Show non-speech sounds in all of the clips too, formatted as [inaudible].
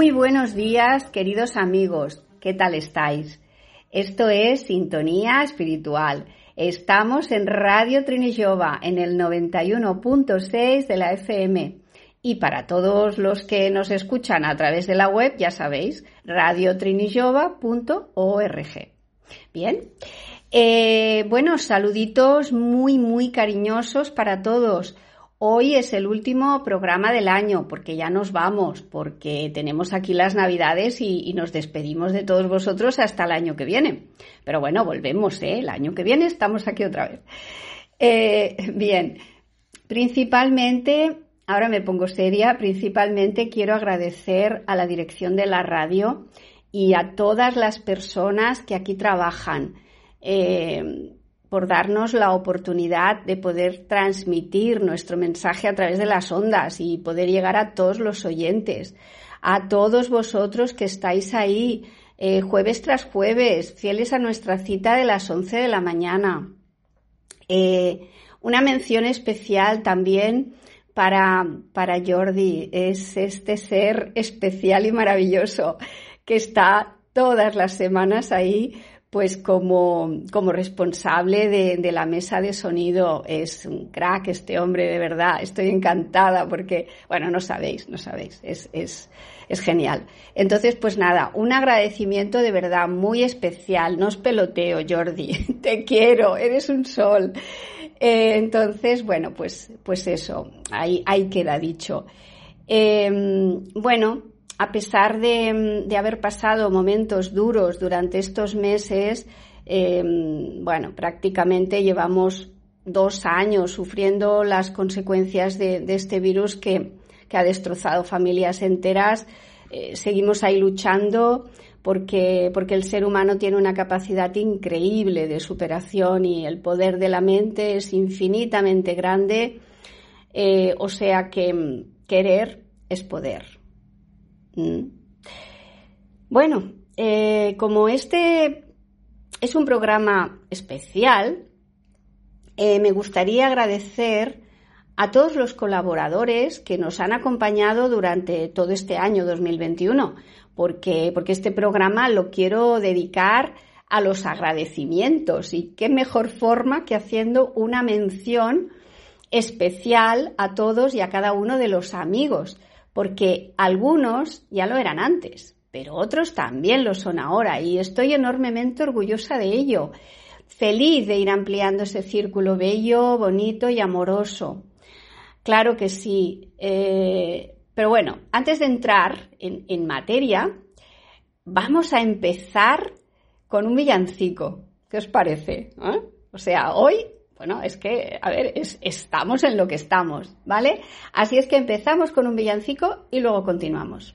Muy buenos días, queridos amigos. ¿Qué tal estáis? Esto es Sintonía Espiritual. Estamos en Radio Trinijova en el 91.6 de la FM. Y para todos los que nos escuchan a través de la web, ya sabéis, radiotrinijova.org. Bien. Eh, bueno, saluditos muy, muy cariñosos para todos. Hoy es el último programa del año porque ya nos vamos, porque tenemos aquí las navidades y, nos despedimos de todos vosotros hasta el año que viene. Pero bueno, volvemos, ¿eh? El año que viene estamos aquí otra vez. Eh, bien, principalmente, ahora me pongo seria, principalmente quiero agradecer a la dirección de la radio y a todas las personas que aquí trabajan. Eh, por darnos la oportunidad de poder transmitir nuestro mensaje a través de las ondas y poder llegar a todos los oyentes, a todos vosotros que estáis ahí eh, jueves tras jueves, fieles a nuestra cita de las 11 de la mañana. Eh, una mención especial también para, para Jordi, es este ser especial y maravilloso que está todas las semanas ahí pues como, como responsable de, de, la mesa de sonido es un crack este hombre, de verdad. Estoy encantada porque, bueno, no sabéis, no sabéis, es, es, es genial. Entonces, pues nada, un agradecimiento de verdad muy especial. No os peloteo, Jordi, [laughs] te quiero, eres un sol. Eh, entonces, bueno, pues, pues eso, ahí, ahí queda dicho. Eh, bueno, a pesar de, haber pasado momentos duros durante estos meses, em, bueno, prácticamente llevamos dos años sufriendo las consecuencias de, este virus que, ha destrozado familias enteras. Eh, seguimos ahí luchando porque, porque el ser humano tiene una capacidad increíble de superación y el poder de la mente es infinitamente grande. Eh, o sea que mm, querer es poder. Mm. Bueno, eh, como este es un programa especial, eh, me gustaría agradecer a todos los colaboradores que nos han acompañado durante todo este año 2021, porque, porque este programa lo quiero dedicar a los agradecimientos y qué mejor forma que haciendo una mención especial a todos y a cada uno de los amigos porque algunos ya lo eran antes, pero otros también lo son ahora y estoy enormemente orgullosa de ello. Feliz de ir ampliando ese círculo bello, bonito y amoroso. Claro que sí. Eh, pero bueno, antes de entrar en, materia, vamos a empezar con un villancico. ¿Qué os parece? ¿Eh? O sea, hoy bueno, es que, a ver, estamos en lo que estamos, ¿vale? Así es que empezamos con un villancico y luego continuamos.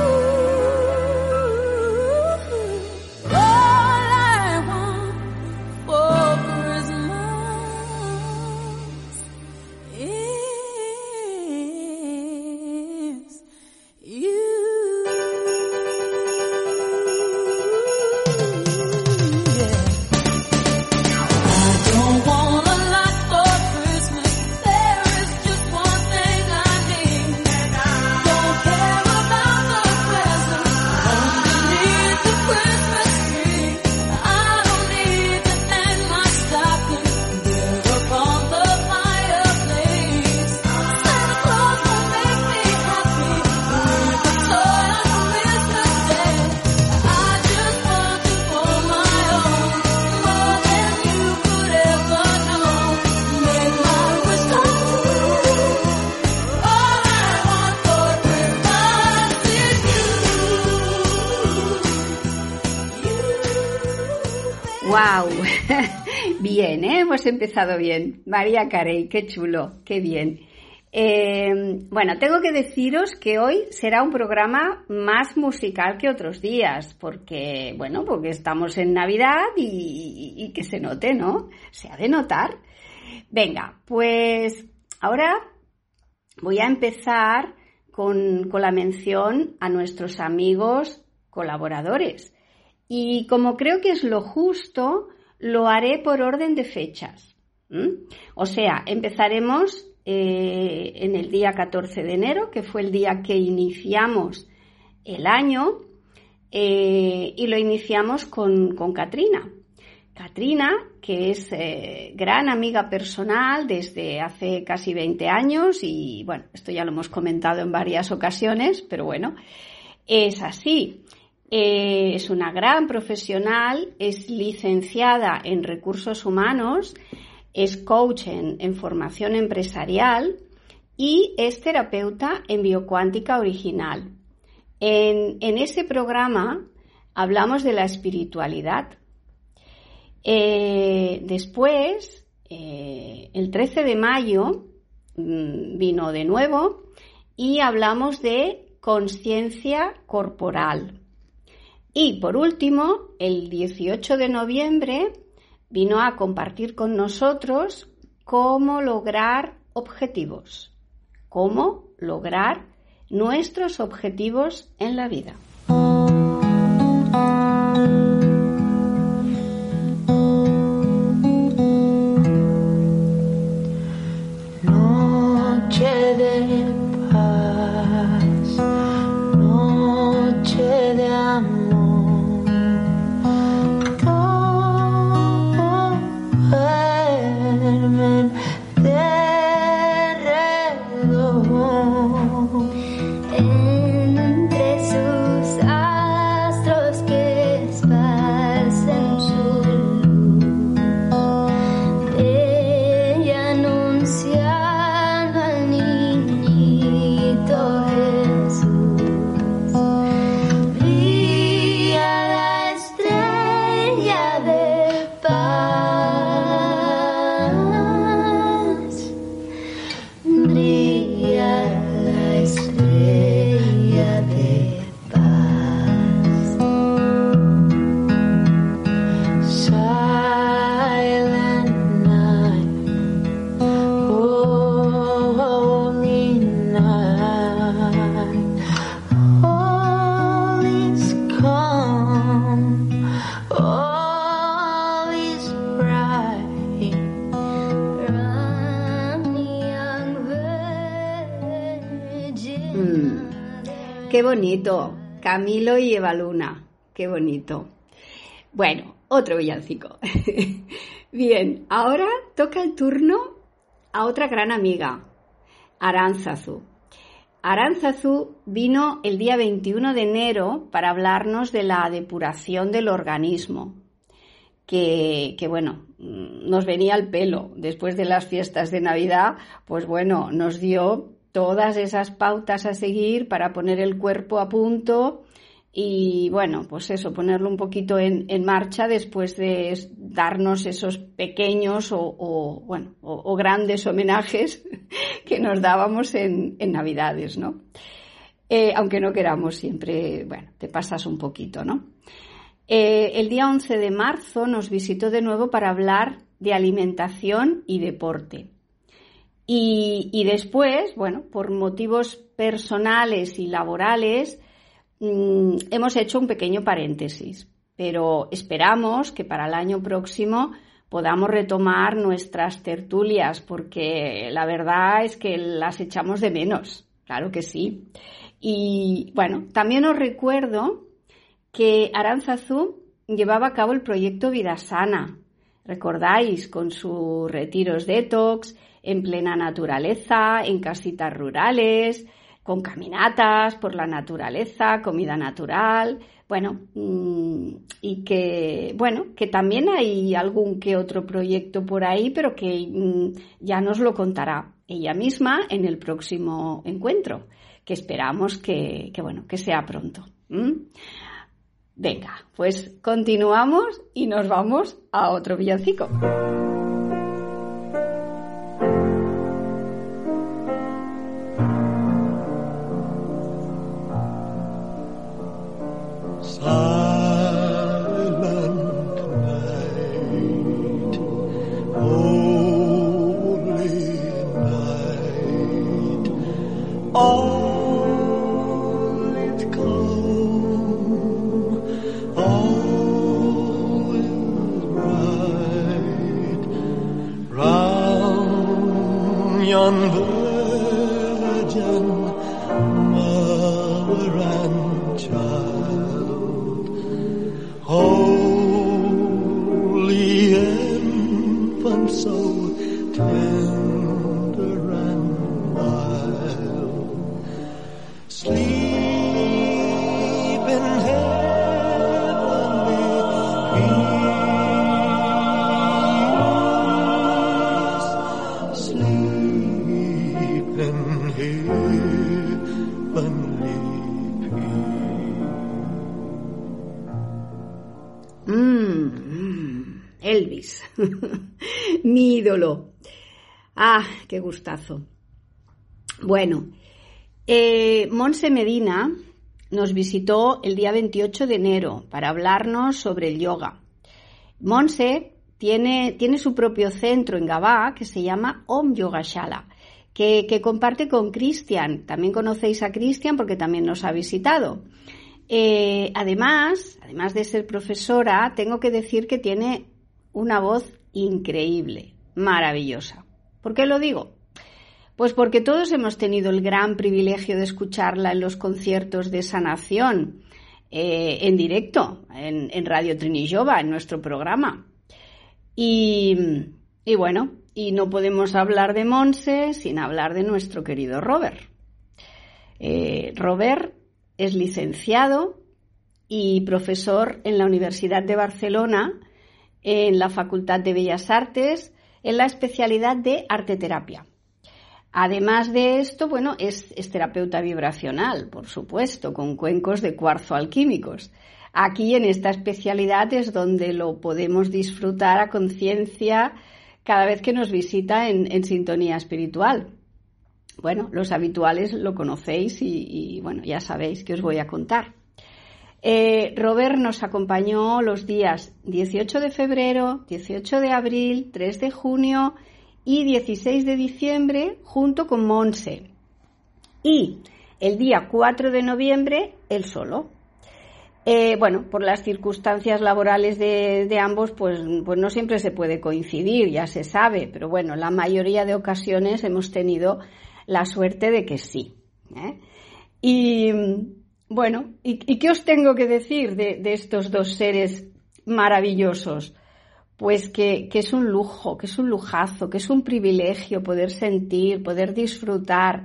Hemos empezado bien. María Carey, qué chulo, qué bien. Eh, bueno, tengo que deciros que hoy será un programa más musical que otros días, porque, bueno, porque estamos en Navidad y, que se note, ¿no? Se ha de notar. Venga, pues ahora voy a empezar con, con la mención a nuestros amigos colaboradores. Y como creo que es lo justo, lo haré por orden de fechas. O sea, empezaremos eh, en el día 14 de enero, que fue el día que iniciamos el año, eh, y lo iniciamos con, con Katrina. Katrina, que es eh, gran amiga personal desde hace casi 20 años y bueno, esto ya lo hemos comentado en varias ocasiones, pero bueno, es así. Eh, es una gran profesional, es licenciada en recursos humanos, es coach en, formación empresarial y es terapeuta en biocuántica original. En, ese programa hablamos de la espiritualidad. Eh, después, eh, el 13 de mayo, mm, vino de nuevo y hablamos de conciencia corporal. Y por último, el 18 de noviembre vino a compartir con nosotros cómo lograr objetivos, cómo lograr nuestros objetivos en la vida. Bonito. Camilo y Evaluna. Qué bonito. Bueno, otro villancico. [laughs] Bien, ahora toca el turno a otra gran amiga, Aranzazu. Aranzazu vino el día 21 de enero para hablarnos de la depuración del organismo, que, que, bueno, nos venía al pelo. Después de las fiestas de Navidad, pues bueno, nos dio todas esas pautas a seguir para poner el cuerpo a punto y bueno, pues eso, ponerlo un poquito en, marcha después de darnos esos pequeños o, bueno, o, grandes homenajes [laughs] que nos dábamos en, Navidades, ¿no? Eh, aunque no queramos siempre, bueno, te pasas un poquito, ¿no? Eh, el día 11 de marzo nos visitó de nuevo para hablar de alimentación y deporte. Y, después, bueno, por motivos personales y laborales, mm, hemos hecho un pequeño paréntesis, pero esperamos que para el año próximo podamos retomar nuestras tertulias, porque la verdad es que las echamos de menos, claro que sí. Y bueno, también os recuerdo que Aranzazú llevaba a cabo el proyecto Vida Sana, recordáis, con sus retiros detox, en plena naturaleza, en casitas rurales, con caminatas por la naturaleza, comida natural, bueno, mm, y que, bueno, que también hay algún que otro proyecto por ahí, pero que mm, ya nos lo contará ella misma en el próximo encuentro, que esperamos que, bueno, que sea pronto. Venga, pues continuamos y nos vamos a otro villancico. Gustazo. Bueno, eh, Monse Medina nos visitó el día 28 de enero para hablarnos sobre el yoga. Monse tiene, tiene su propio centro en Gabá que se llama Om Yoga Shala, que, comparte con Cristian. También conocéis a Cristian porque también nos ha visitado. Eh, además, además de ser profesora, tengo que decir que tiene una voz increíble, maravillosa. ¿Por qué lo digo? Pues porque todos hemos tenido el gran privilegio de escucharla en los conciertos de sanación, eh, en directo, en, Radio Trinillova, en nuestro programa. Y, bueno, y no podemos hablar de Monse sin hablar de nuestro querido Robert. Eh, Robert es licenciado y profesor en la Universidad de Barcelona, en la Facultad de Bellas Artes, en la especialidad de arteterapia. Además de esto, bueno, es, terapeuta vibracional, por supuesto, con cuencos de cuarzo alquímicos. Aquí en esta especialidad es donde lo podemos disfrutar a conciencia cada vez que nos visita en, sintonía espiritual. Bueno, los habituales lo conocéis y, y, bueno, ya sabéis que os voy a contar. Eh, Robert nos acompañó los días 18 de febrero, 18 de abril, 3 de junio y 16 de diciembre junto con Monse. Y el día 4 de noviembre, él solo. Eh, bueno, por las circunstancias laborales de, ambos, pues, pues, no siempre se puede coincidir, ya se sabe, pero bueno, la mayoría de ocasiones hemos tenido la suerte de que sí. ¿eh? Y, bueno, ¿y, qué os tengo que decir de, estos dos seres maravillosos? Pues que, es un lujo, que es un lujazo, que es un privilegio poder sentir, poder disfrutar.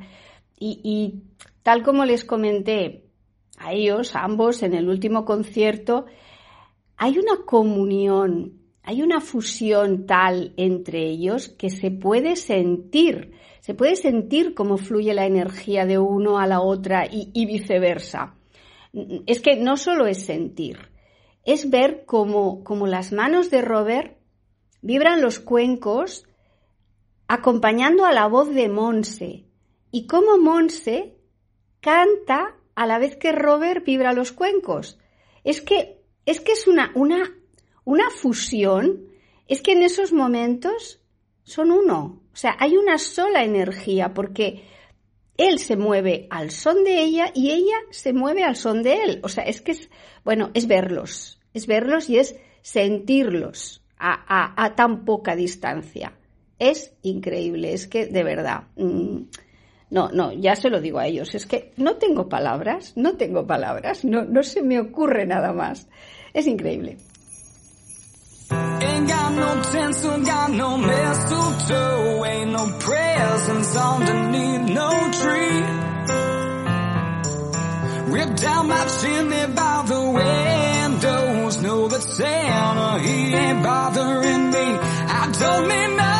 Y, tal como les comenté a ellos, ambos, en el último concierto, hay una comunión, hay una fusión tal entre ellos que se puede sentir, se puede sentir cómo fluye la energía de uno a la otra y viceversa es que no solo es sentir, es ver cómo, las manos de Robert vibran los cuencos acompañando a la voz de Monse y cómo Monse canta a la vez que Robert vibra los cuencos. Es que es, que es una, una, una fusión, es que en esos momentos son uno. O sea, hay una sola energía porque él se mueve al son de ella y ella se mueve al son de él. O sea, es que es, bueno, es verlos, es verlos y es sentirlos a, tan poca distancia. Es increíble, es que de verdad, mm, no, no, ya se lo digo a ellos, es que no tengo palabras, no tengo palabras, no, no se me ocurre nada más. Es increíble. Ain't got no tinsel, got no mistletoe, ain't no presents underneath no tree. Ripped down my chimney by the windows, know that Santa, he ain't bothering me. I don't need nothing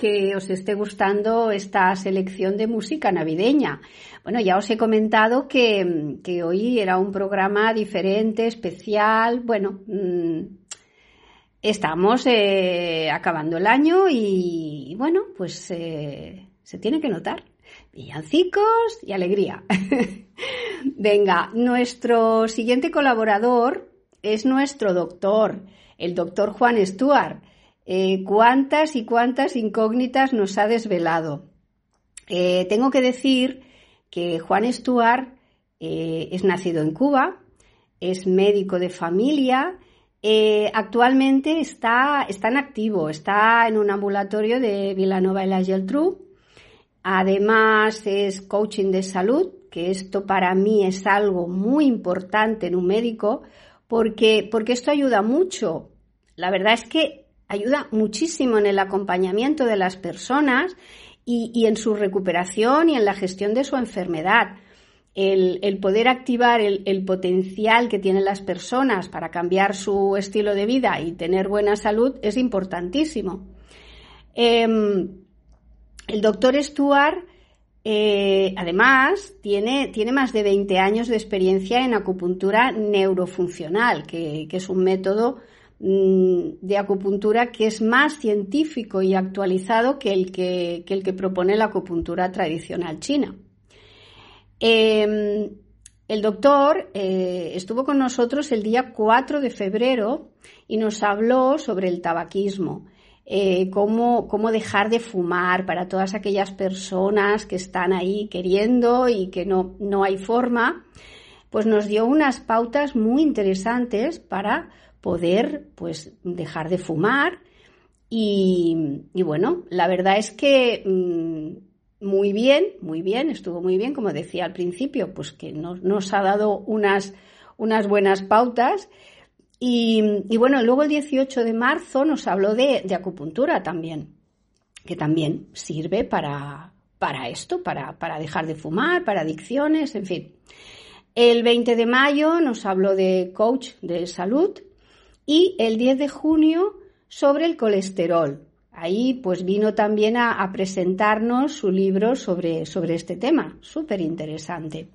que os esté gustando esta selección de música navideña. Bueno, ya os he comentado que, hoy era un programa diferente, especial. Bueno, mm, estamos eh, acabando el año y, bueno, pues eh, se tiene que notar. Villancicos y alegría. [laughs] Venga, nuestro siguiente colaborador es nuestro doctor, el doctor Juan Stuart. Eh, cuántas y cuántas incógnitas nos ha desvelado. Eh, tengo que decir que Juan Stuart eh, es nacido en Cuba, es médico de familia, actualmente está, está, en activo, está en un ambulatorio de Villanova y la Geltrú. Además es coaching de salud, que esto para mí es algo muy importante en un médico, porque, porque esto ayuda mucho. La verdad es que ayuda muchísimo en el acompañamiento de las personas y, en su recuperación y en la gestión de su enfermedad. El, poder activar el, potencial que tienen las personas para cambiar su estilo de vida y tener buena salud es importantísimo. Em, el doctor Stuart, eh, además, tiene, tiene, más de 20 años de experiencia en acupuntura neurofuncional, que es un método de acupuntura que es más científico y actualizado que el que, el que propone la acupuntura tradicional china. Em, el doctor eh, estuvo con nosotros el día 4 de febrero y nos habló sobre el tabaquismo, eh, cómo, cómo, dejar de fumar para todas aquellas personas que están ahí queriendo y que no, no hay forma, pues nos dio unas pautas muy interesantes para poder pues dejar de fumar y, bueno, la verdad es que mm, muy bien, muy bien, estuvo muy bien, como decía al principio, pues que nos, ha dado unas, unas buenas pautas. Y, bueno, luego el 18 de marzo nos habló de, acupuntura también, que también sirve para, para esto, para, para dejar de fumar, para adicciones, en fin. El 20 de mayo nos habló de coach de salud y el 10 de junio sobre el colesterol. Ahí pues vino también a, presentarnos su libro sobre, sobre este tema, súper interesante.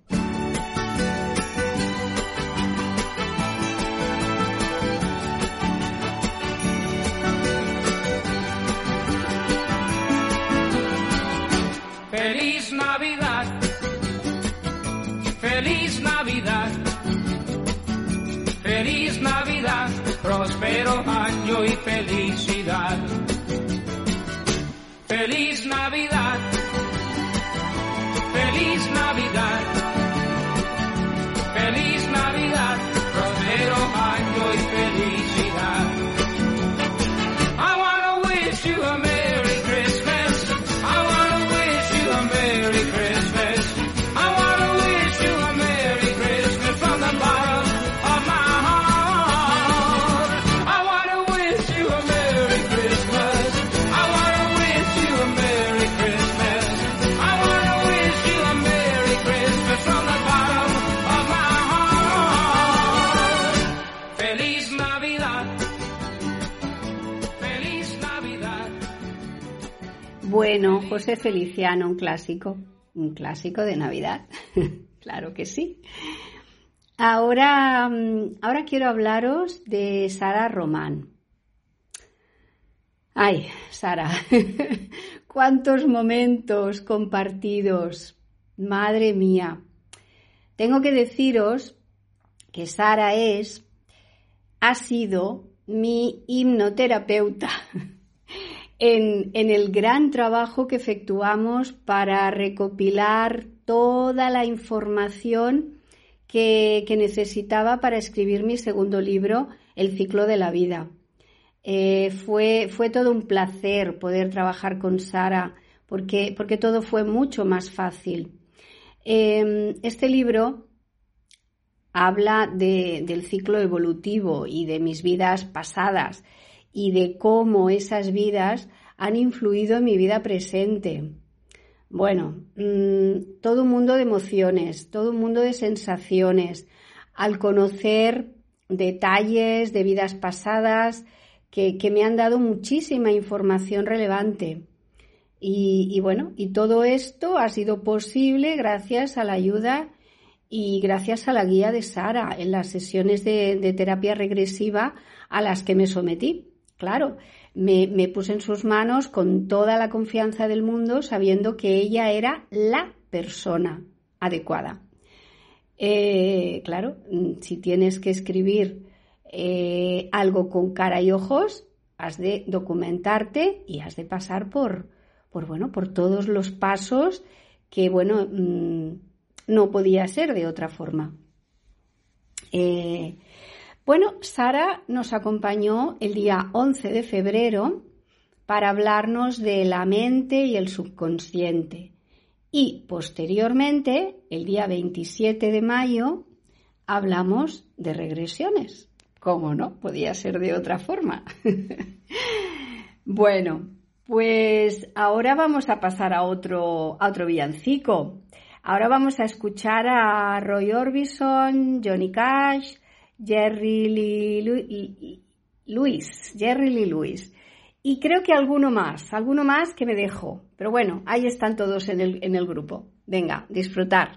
Año y felicidad. Feliz Navidad, José Feliciano, un clásico, un clásico de Navidad, [laughs] claro que sí. Ahora, mm, ahora quiero hablaros de Sara Román. Ay, Sara, [laughs] cuántos momentos compartidos, madre mía. Tengo que deciros que Sara es, ha sido mi hipnoterapeuta [laughs] en, el gran trabajo que efectuamos para recopilar toda la información que, necesitaba para escribir mi segundo libro, El ciclo de la vida. Eh, fue, fue, todo un placer poder trabajar con Sara porque, porque todo fue mucho más fácil. Em, este libro habla del ciclo evolutivo y de mis vidas pasadas y de cómo esas vidas han influido en mi vida presente. Bueno, mm, todo un mundo de emociones, todo un mundo de sensaciones, al conocer detalles de vidas pasadas que, me han dado muchísima información relevante. Y, bueno, y todo esto ha sido posible gracias a la ayuda y gracias a la guía de Sara en las sesiones de, terapia regresiva a las que me sometí. Claro, me, puse en sus manos con toda la confianza del mundo, sabiendo que ella era la persona adecuada. Eh, claro, si tienes que escribir eh, algo con cara y ojos, has de documentarte y has de pasar por, por bueno, por todos los pasos que, bueno, mm, no podía ser de otra forma. Eh, bueno, Sara nos acompañó el día 11 de febrero para hablarnos de la mente y el subconsciente. Y posteriormente, el día 27 de mayo, hablamos de regresiones. ¿Cómo no? Podía ser de otra forma. [laughs] bueno, pues ahora vamos a pasar a otro, a otro villancico. Ahora vamos a escuchar a Roy Orbison, Johnny Cash, Jerry Lee Lewis, Jerry Lee Lewis. Y creo que alguno más, alguno más que me dejo. Pero bueno, ahí están todos en el, en el grupo. Venga, disfrutar.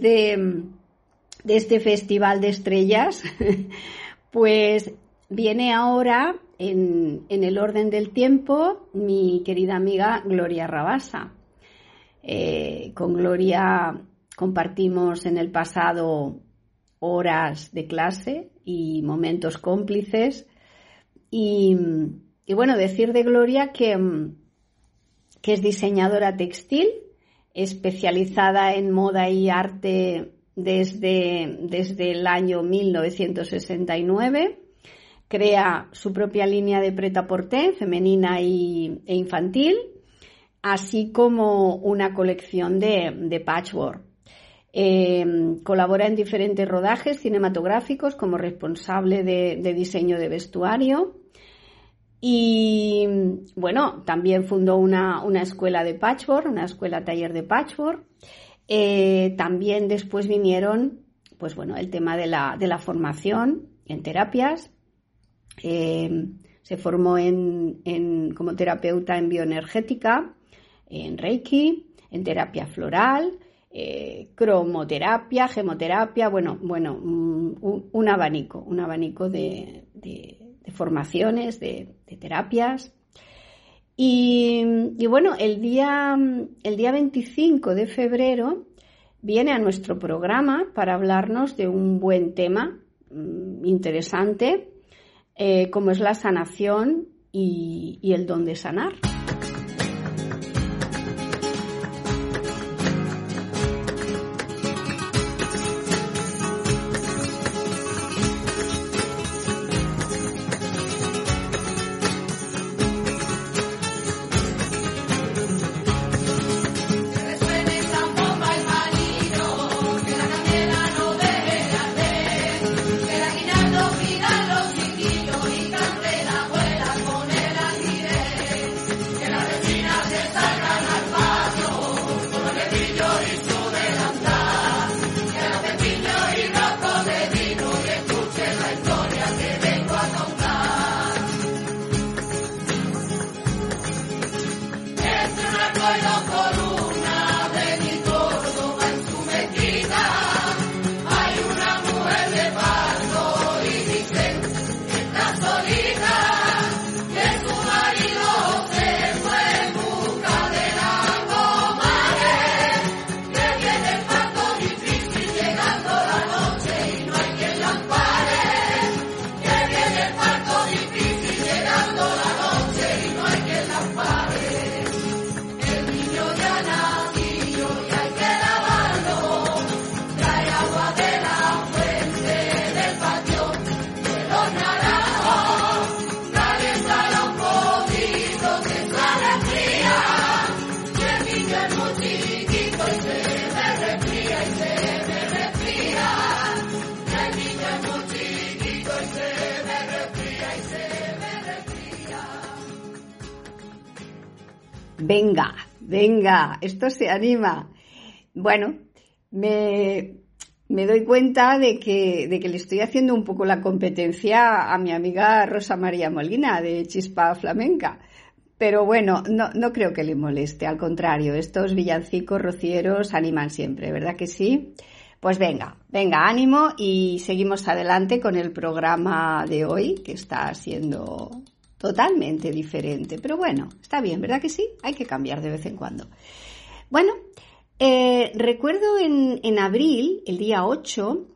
De, este festival de estrellas, [laughs] pues viene ahora en, en el orden del tiempo mi querida amiga Gloria Rabasa. Eh, con Gloria compartimos en el pasado horas de clase y momentos cómplices. Y, y bueno, decir de Gloria que, que es diseñadora textil, especializada en moda y arte desde, desde el año 1969. Crea su propia línea de preta-porter femenina y, e infantil, así como una colección de, patchwork. Eh, colabora en diferentes rodajes cinematográficos como responsable de diseño de vestuario. Y bueno, también fundó una, una escuela de patchwork, una escuela taller de patchwork. Eh, también después vinieron, pues bueno, el tema de la, de la formación en terapias. Eh, se formó en, en- como terapeuta en bioenergética, en Reiki, en terapia floral, eh, cromoterapia, gemoterapia, bueno, bueno, mm, un, abanico, un abanico de- de formaciones, de, de terapias. Y, y bueno, el día, el día 25 de febrero viene a nuestro programa para hablarnos de un buen tema mm, interesante, eh, como es la sanación y, y el don de sanar. Venga, esto se anima. Bueno, me, me doy cuenta de que, de que le estoy haciendo un poco la competencia a mi amiga Rosa María Molina de Chispa Flamenca. Pero bueno, no, no creo que le moleste, al contrario, estos villancicos rocieros animan siempre, ¿verdad que sí? Pues venga, venga, ánimo y seguimos adelante con el programa de hoy, que está siendo totalmente diferente. Pero bueno, está bien, ¿verdad que sí? Hay que cambiar de vez en cuando. Bueno, eh, recuerdo en, en, abril, el día 8,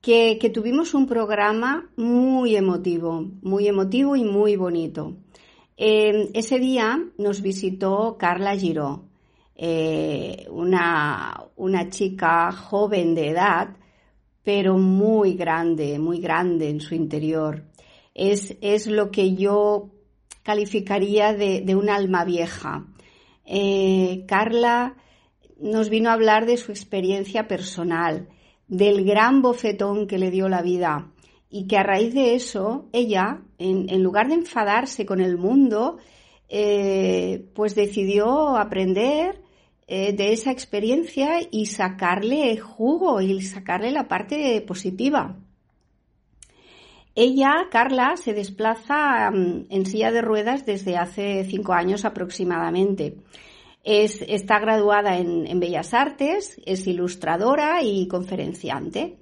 que, que, tuvimos un programa muy emotivo, muy emotivo y muy bonito. Eh, ese día nos visitó Carla Giró, eh, una, una chica joven de edad, pero muy grande, muy grande en su interior. Es, es lo que yo calificaría de, de un alma vieja. Eh, Carla nos vino a hablar de su experiencia personal, del gran bofetón que le dio la vida y que a raíz de eso ella, en, lugar de enfadarse con el mundo, eh, pues decidió aprender eh, de esa experiencia y sacarle jugo y sacarle la parte positiva. Ella, Carla, se desplaza um, en silla de ruedas desde hace cinco años aproximadamente. Es, está graduada en, Bellas Artes, es ilustradora y conferenciante.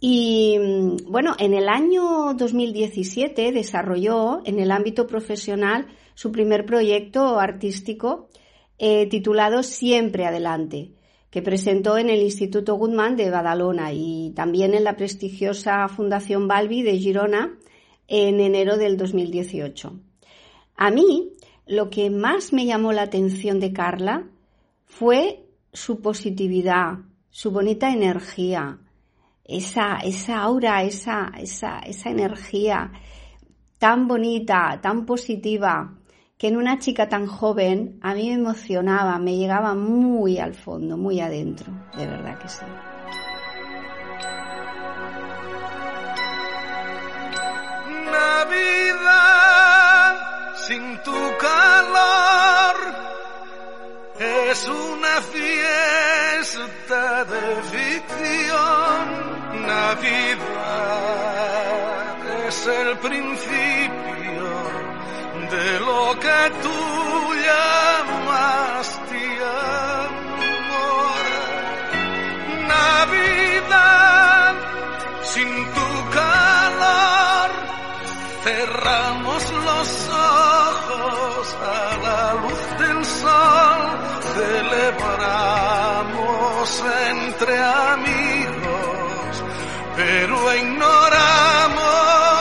Y bueno, en el año 2017 desarrolló en el ámbito profesional su primer proyecto artístico eh, titulado Siempre Adelante, que presentó en el Instituto Goodman de Badalona y también en la prestigiosa Fundación Balbi de Girona en enero del 2018. A mí, lo que más me llamó la atención de Carla fue su positividad, su bonita energía, esa, esa aura, esa, esa, esa energía tan bonita, tan positiva, que en una chica tan joven a mí me emocionaba, me llegaba muy al fondo, muy adentro, de verdad que sí. Navidad sin tu calor es una fiesta de ficción. Navidad es el principio de lo que tú llamas amor. Navidad sin tu calor, cerramos los ojos a la luz del sol, celebramos entre amigos, pero ignoramos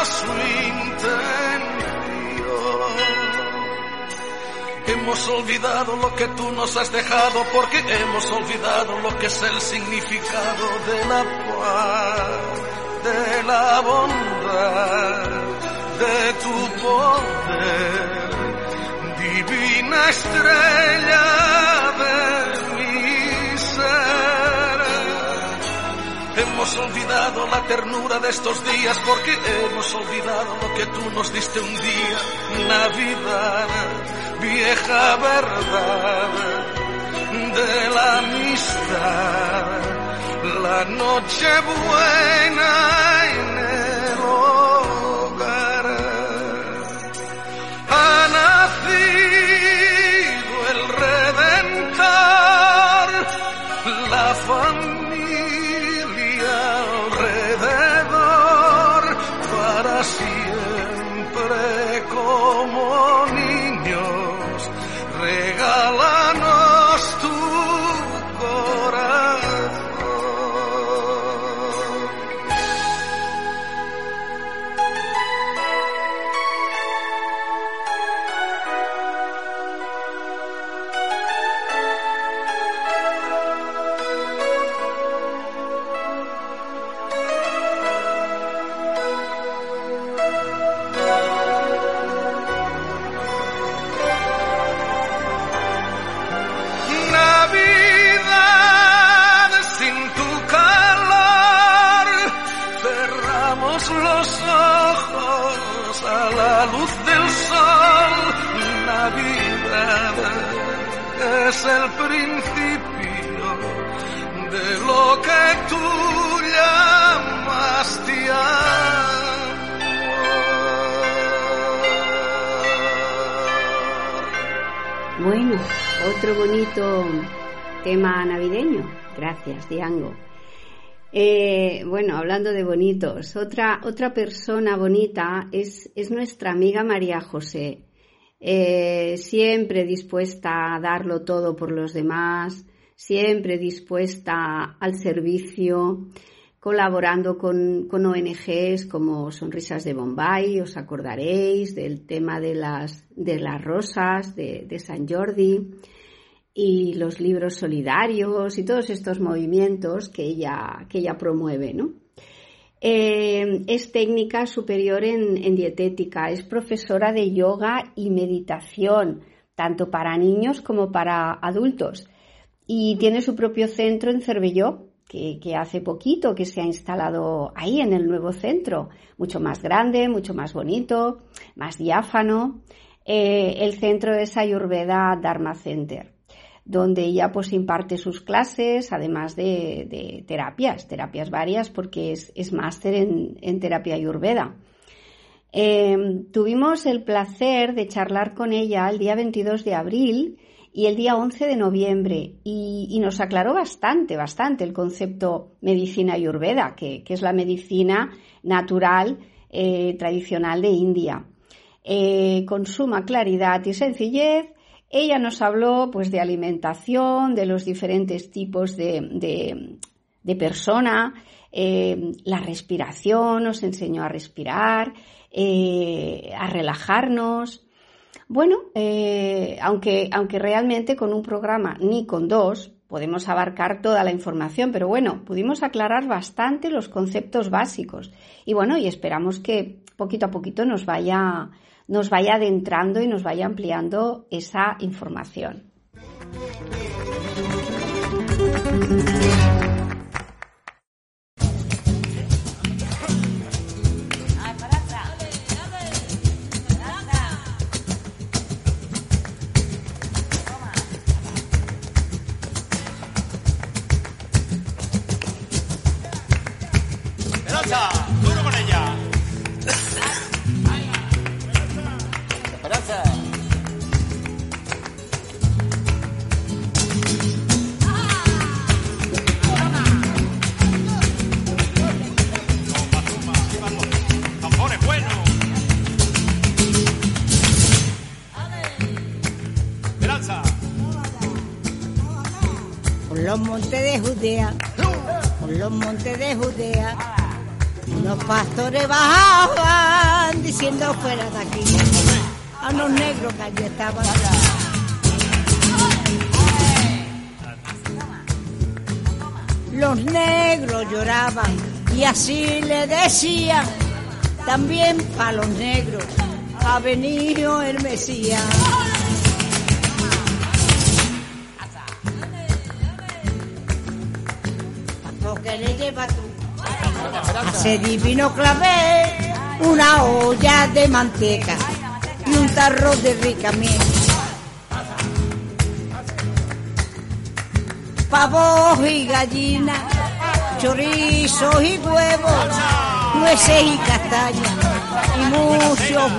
Hemos olvidado lo que tú nos has dejado porque hemos olvidado lo que es el significado de la paz, de la bondad, de tu poder, divina estrella olvidado la ternura de estos días porque hemos olvidado lo que tú nos diste un día. Navidad, vieja verdad de la amistad. La noche buena en el hogar ha nacido el redentor, la familia. Es el principio de lo que tú llamas amor. Bueno, otro bonito tema navideño. Gracias, Diango. Eh, bueno, hablando de bonitos, otra, otra persona bonita es, es nuestra amiga María José. Eh, siempre dispuesta a darlo todo por los demás, siempre dispuesta al servicio, colaborando con, con ONGs como Sonrisas de Bombay, os acordaréis del tema de las, de las rosas de, de San Jordi y los libros solidarios y todos estos movimientos que ella, que ella promueve, ¿no? Eh, es técnica superior en, dietética, es profesora de yoga y meditación, tanto para niños como para adultos. Y tiene su propio centro en Cervelló, que, que, hace poquito que se ha instalado ahí en el nuevo centro, mucho más grande, mucho más bonito, más diáfano. Eh, el centro es Ayurveda Dharma Center donde ella pues imparte sus clases, además de, de terapias, terapias varias, porque es, es máster en, en, terapia ayurveda. Eh, tuvimos el placer de charlar con ella el día 22 de abril y el día 11 de noviembre y, y nos aclaró bastante, bastante el concepto medicina ayurveda, que, que es la medicina natural eh, tradicional de India. Eh, con suma claridad y sencillez, ella nos habló pues de alimentación, de los diferentes tipos de, de, de persona, eh, la respiración, nos enseñó a respirar, eh, a relajarnos. Bueno, eh, aunque, aunque realmente con un programa ni con dos podemos abarcar toda la información, pero bueno, pudimos aclarar bastante los conceptos básicos. Y bueno, y esperamos que poquito a poquito nos vaya, nos vaya adentrando y nos vaya ampliando esa información. Por los montes de Judea, los pastores bajaban diciendo fuera de aquí a los negros que allí estaban. Los negros lloraban y así le decían, también para los negros ha venido el Mesías. Divino clavel, una olla de manteca y un tarro de rica miel. Pavos y gallinas, chorizos y huevos, nueces y castañas y muchos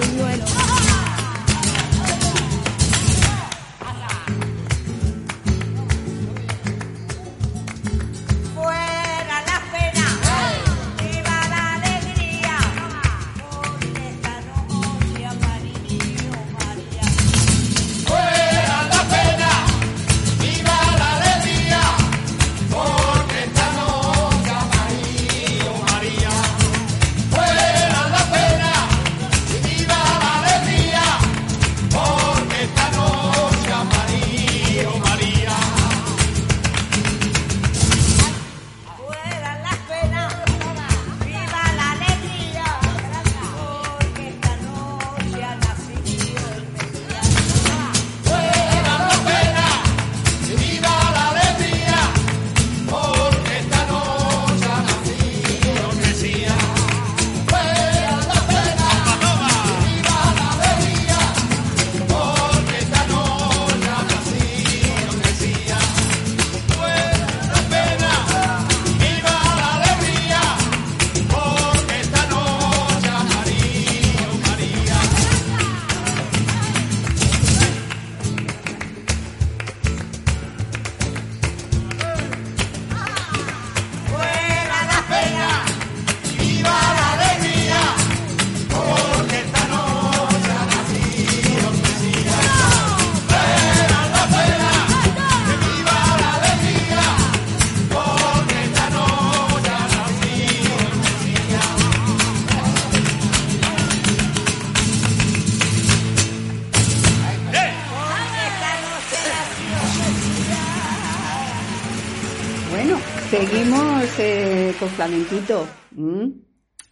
seguimos eh, con flamenquito. ¿Mm?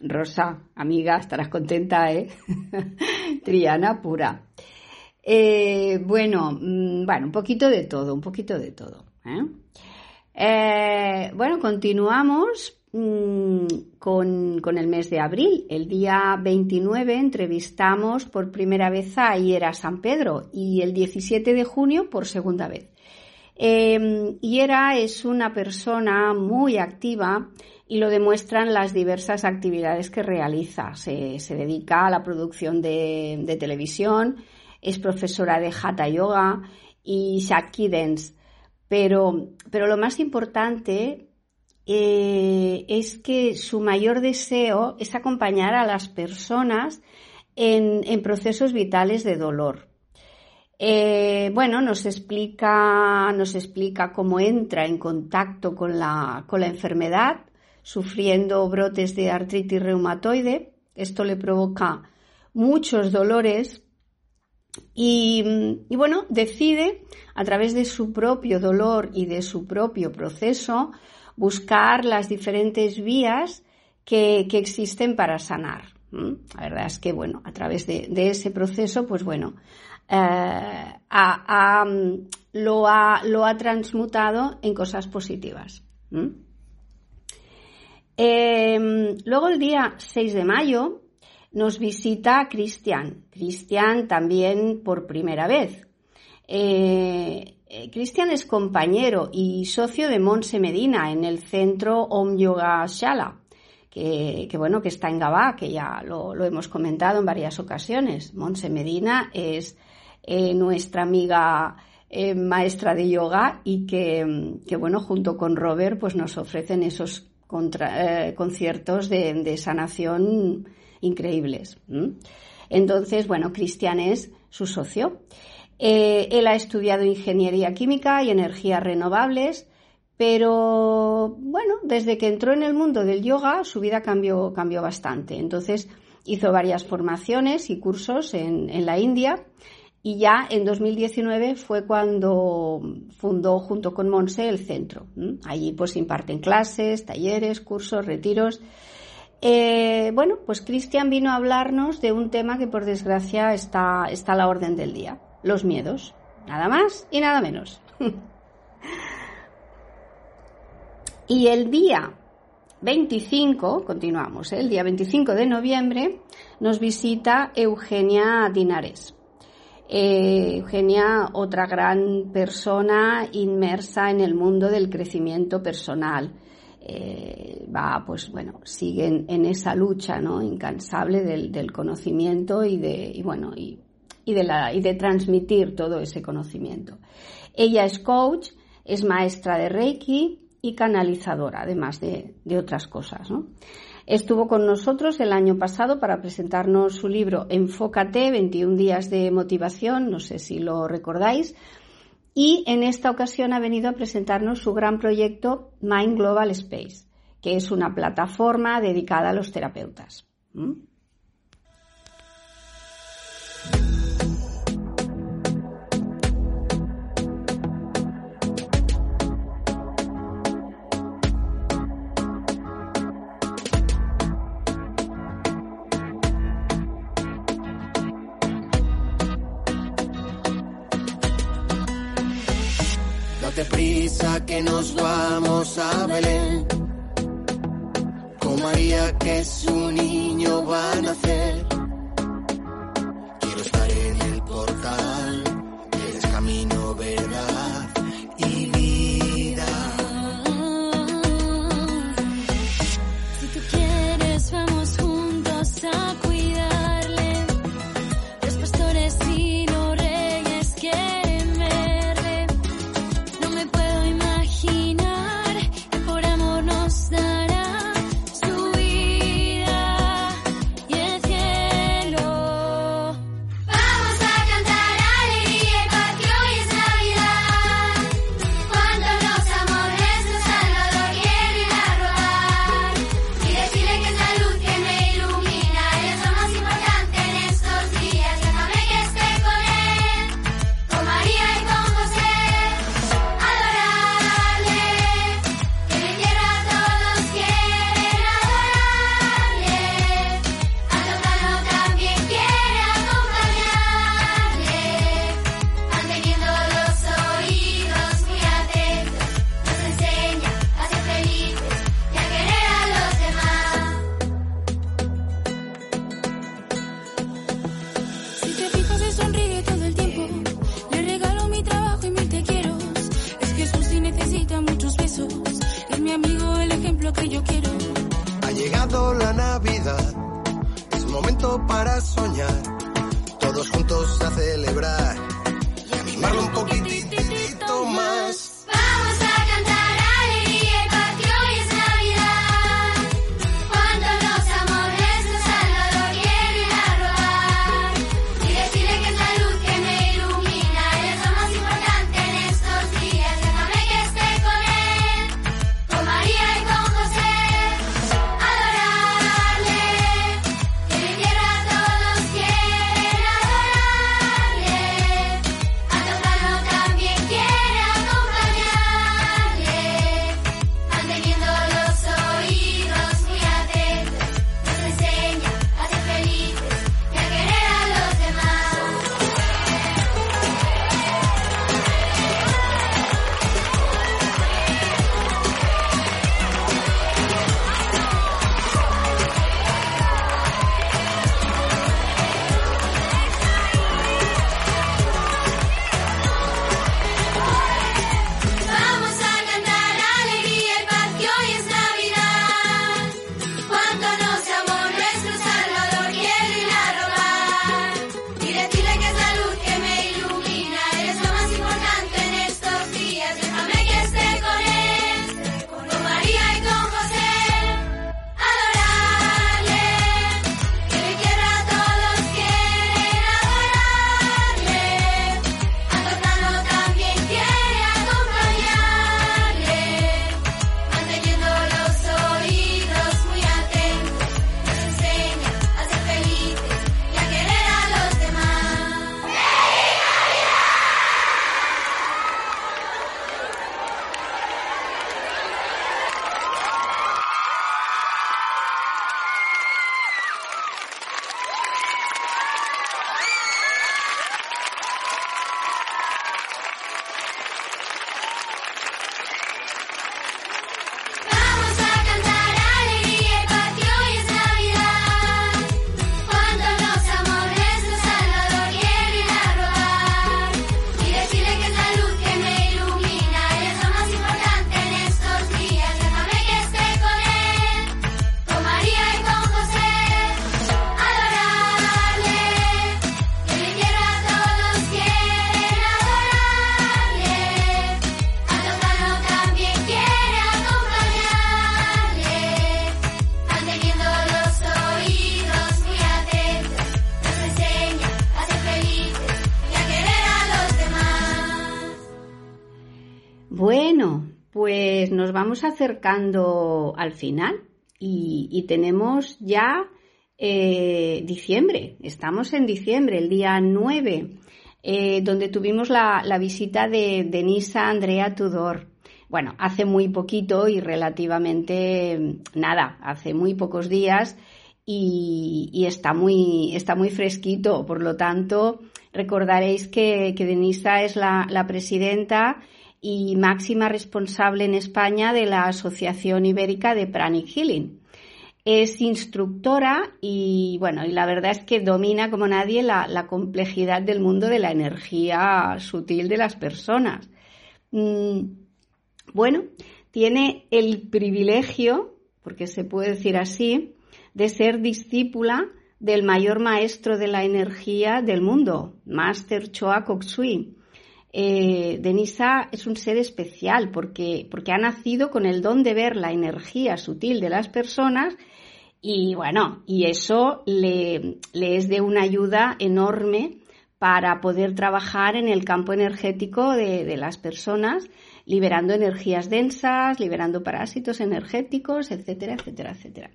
Rosa, amiga, estarás contenta, ¿eh? [laughs] Triana pura. Eh, bueno, mm, bueno, un poquito de todo, un poquito de todo. ¿eh? Bueno, continuamos mm, con, con el mes de abril. El día 29 entrevistamos por primera vez a Iera San Pedro y el 17 de junio por segunda vez. Eh, Iera es una persona muy activa y lo demuestran las diversas actividades que realiza. Se, dedica a la producción de, televisión, es profesora de Hatha Yoga y Shakti Dance. Pero, pero lo más importante eh, es que su mayor deseo es acompañar a las personas en procesos vitales de dolor. Eh, bueno, nos explica, nos explica cómo entra en contacto con la, con la enfermedad, sufriendo brotes de artritis reumatoide. Esto le provoca muchos dolores y, y, bueno, decide a través de su propio dolor y de su propio proceso buscar las diferentes vías que, existen para sanar. La verdad es que, bueno, a través de ese proceso, pues bueno, eh, ha, lo, ha, lo, ha, transmutado en cosas positivas. Eh, luego el día 6 de mayo nos visita Cristian. Cristian también por primera vez. Eh, Cristian es compañero y socio de Monse Medina en el centro Om Yoga Shala, que, que bueno, que está en Gabá, que ya lo, lo, hemos comentado en varias ocasiones. Monse Medina es eh, nuestra amiga eh, maestra de yoga y que, que, bueno, junto con Robert, pues nos ofrecen esos eh, conciertos de, sanación increíbles. Entonces, bueno, Cristian es su socio. Él ha estudiado ingeniería química y energías renovables, pero bueno, desde que entró en el mundo del yoga, su vida cambió, cambió bastante. Entonces, hizo varias formaciones y cursos en, en la India y ya en 2019 fue cuando fundó junto con Monse el centro. Allí pues imparten clases, talleres, cursos, retiros. Eh, bueno, pues Cristian vino a hablarnos de un tema que por desgracia está, está a la orden del día, los miedos. Nada más y nada menos. [laughs] y el día 25, continuamos, ¿eh? el día 25 de noviembre, nos visita Eugenia Dinares. Eh, Eugenia, otra gran persona inmersa en el mundo del crecimiento personal. Eh, va, pues bueno, sigue en, esa lucha, ¿no? Incansable del, conocimiento y de, bueno, y de transmitir todo ese conocimiento. Ella es coach, es maestra de Reiki y canalizadora, además de, de otras cosas, ¿no? Estuvo con nosotros el año pasado para presentarnos su libro Enfócate, 21 días de motivación, no sé si lo recordáis, y en esta ocasión ha venido a presentarnos su gran proyecto Mind Global Space, que es una plataforma dedicada a los terapeutas. ¿Mm? Prisa que nos vamos a Belén. Con María que su niño va a nacer. Quiero estar en el acercando al final y, tenemos ya eh, diciembre. Estamos en diciembre, el día 9, eh, donde tuvimos la, visita de Denisa Andrea Tudor. Bueno, hace muy poquito y relativamente mm, nada, hace muy pocos días y, está, muy, está muy fresquito. Por lo tanto, recordaréis que, que Denisa es la presidenta y máxima responsable en España de la Asociación Ibérica de Pranic Healing. Es instructora y bueno, y la verdad es que domina como nadie la, complejidad del mundo de la energía sutil de las personas. Mm, bueno, tiene el privilegio, porque se puede decir así, de ser discípula del mayor maestro de la energía del mundo, Master Choa Kok Sui. Eh, Denisa es un ser especial porque, porque ha nacido con el don de ver la energía sutil de las personas y bueno, y eso le, es de una ayuda enorme para poder trabajar en el campo energético de, de las personas, liberando energías densas, liberando parásitos energéticos, etcétera, etcétera, etcétera.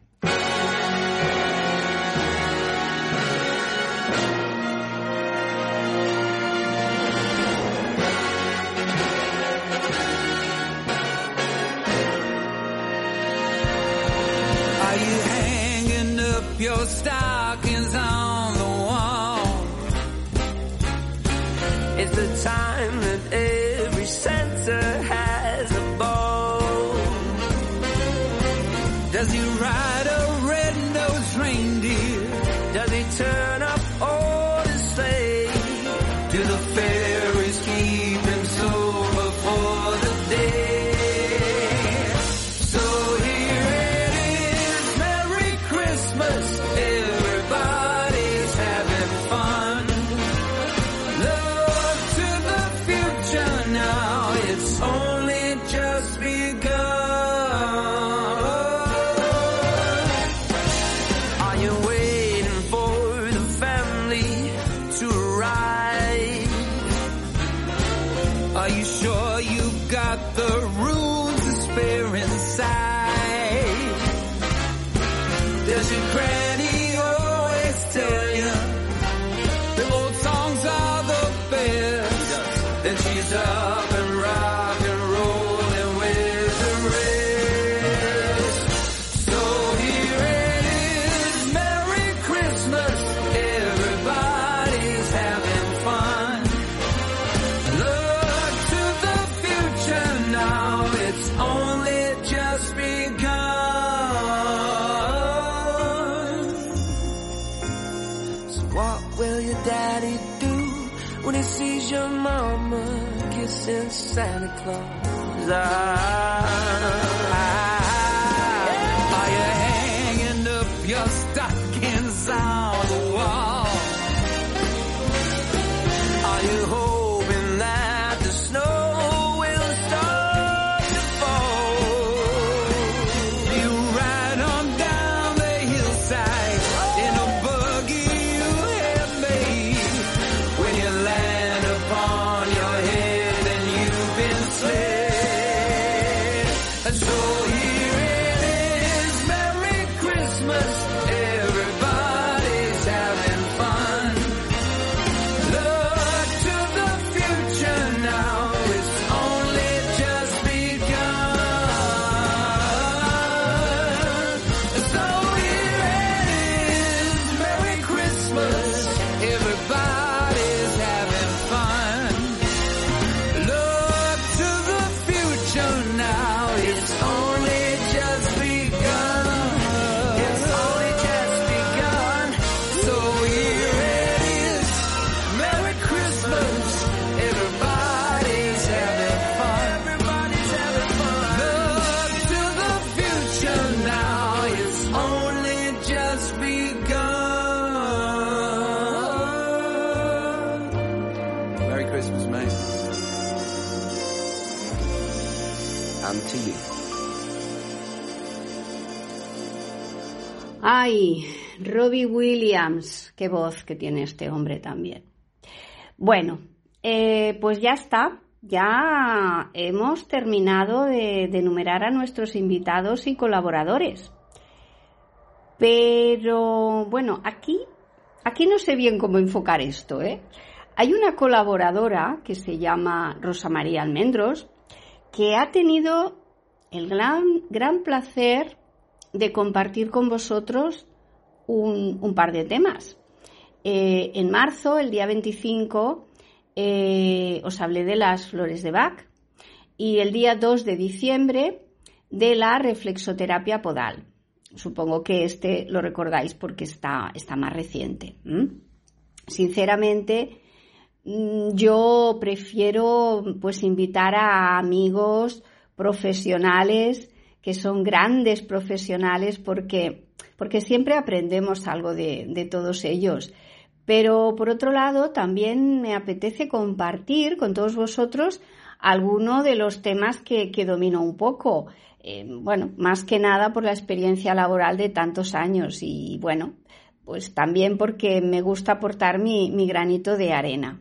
Your stockings on the wall? It's the time that every sensor has a ball. Does he ride a red-nosed reindeer? Does he turn up all Robbie Williams, qué voz que tiene este hombre también. Bueno, eh, pues ya está, ya hemos terminado de, de enumerar a nuestros invitados y colaboradores. Pero bueno, aquí, aquí no sé bien cómo enfocar esto, ¿eh? Hay una colaboradora que se llama Rosa María Almendros que ha tenido el gran, gran placer de compartir con vosotros un, par de temas. Eh, en marzo, el día 25, eh, os hablé de las flores de Bach y el día 2 de diciembre de la reflexoterapia podal. Supongo que este lo recordáis porque está, está más reciente. Sinceramente, mm, yo prefiero pues invitar a amigos profesionales que son grandes profesionales porque, porque siempre aprendemos algo de, todos ellos. Pero por otro lado, también me apetece compartir con todos vosotros alguno de los temas que, domino un poco. Eh, bueno, más que nada por la experiencia laboral de tantos años y bueno, pues también porque me gusta aportar mi, granito de arena.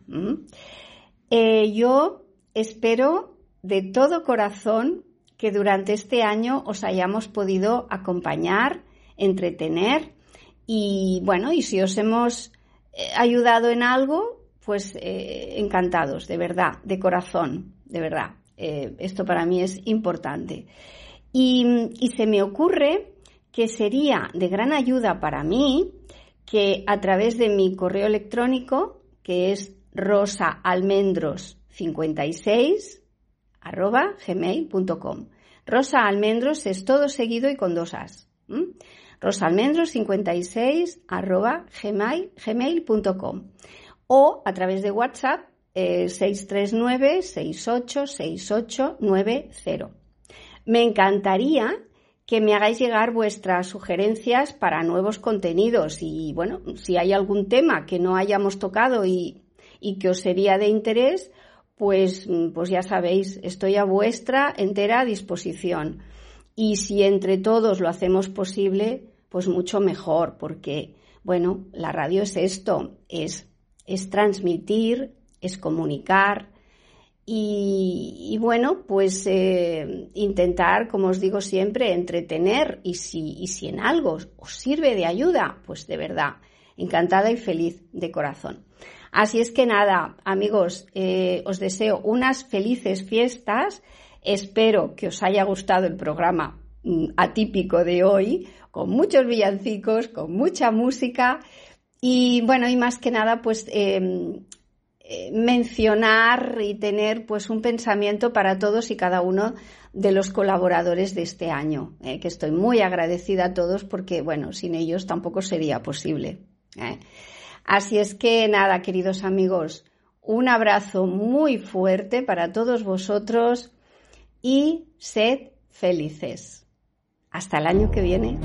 Eh, yo espero de todo corazón que durante este año os hayamos podido acompañar, entretener y bueno, y si os hemos eh, ayudado en algo, pues eh, encantados, de verdad, de corazón, de verdad. Eh, esto para mí es importante. Y, se me ocurre que sería de gran ayuda para mí que a través de mi correo electrónico, que es rosaalmendros56 arroba gmail.com. Rosa Almendros es todo seguido y con dos as. Rosalmendros56 arroba gmail, gmail.com o a través de WhatsApp eh, 639 68 68 90. Me encantaría que me hagáis llegar vuestras sugerencias para nuevos contenidos y bueno, si hay algún tema que no hayamos tocado y, y que os sería de interés, pues, pues ya sabéis, estoy a vuestra entera disposición. Y si entre todos lo hacemos posible, pues mucho mejor, porque, bueno, la radio es esto, es, es transmitir, es comunicar y, bueno, pues eh, intentar, como os digo siempre, entretener y si, y si en algo os sirve de ayuda, pues de verdad, encantada y feliz de corazón. Así es que nada, amigos, eh, os deseo unas felices fiestas. Espero que os haya gustado el programa mm, atípico de hoy, con muchos villancicos, con mucha música y bueno, y más que nada, pues eh, eh, mencionar y tener pues un pensamiento para todos y cada uno de los colaboradores de este año, eh, que estoy muy agradecida a todos porque bueno, sin ellos tampoco sería posible. ¿eh? Así es que nada, queridos amigos, un abrazo muy fuerte para todos vosotros y sed felices. Hasta el año que viene.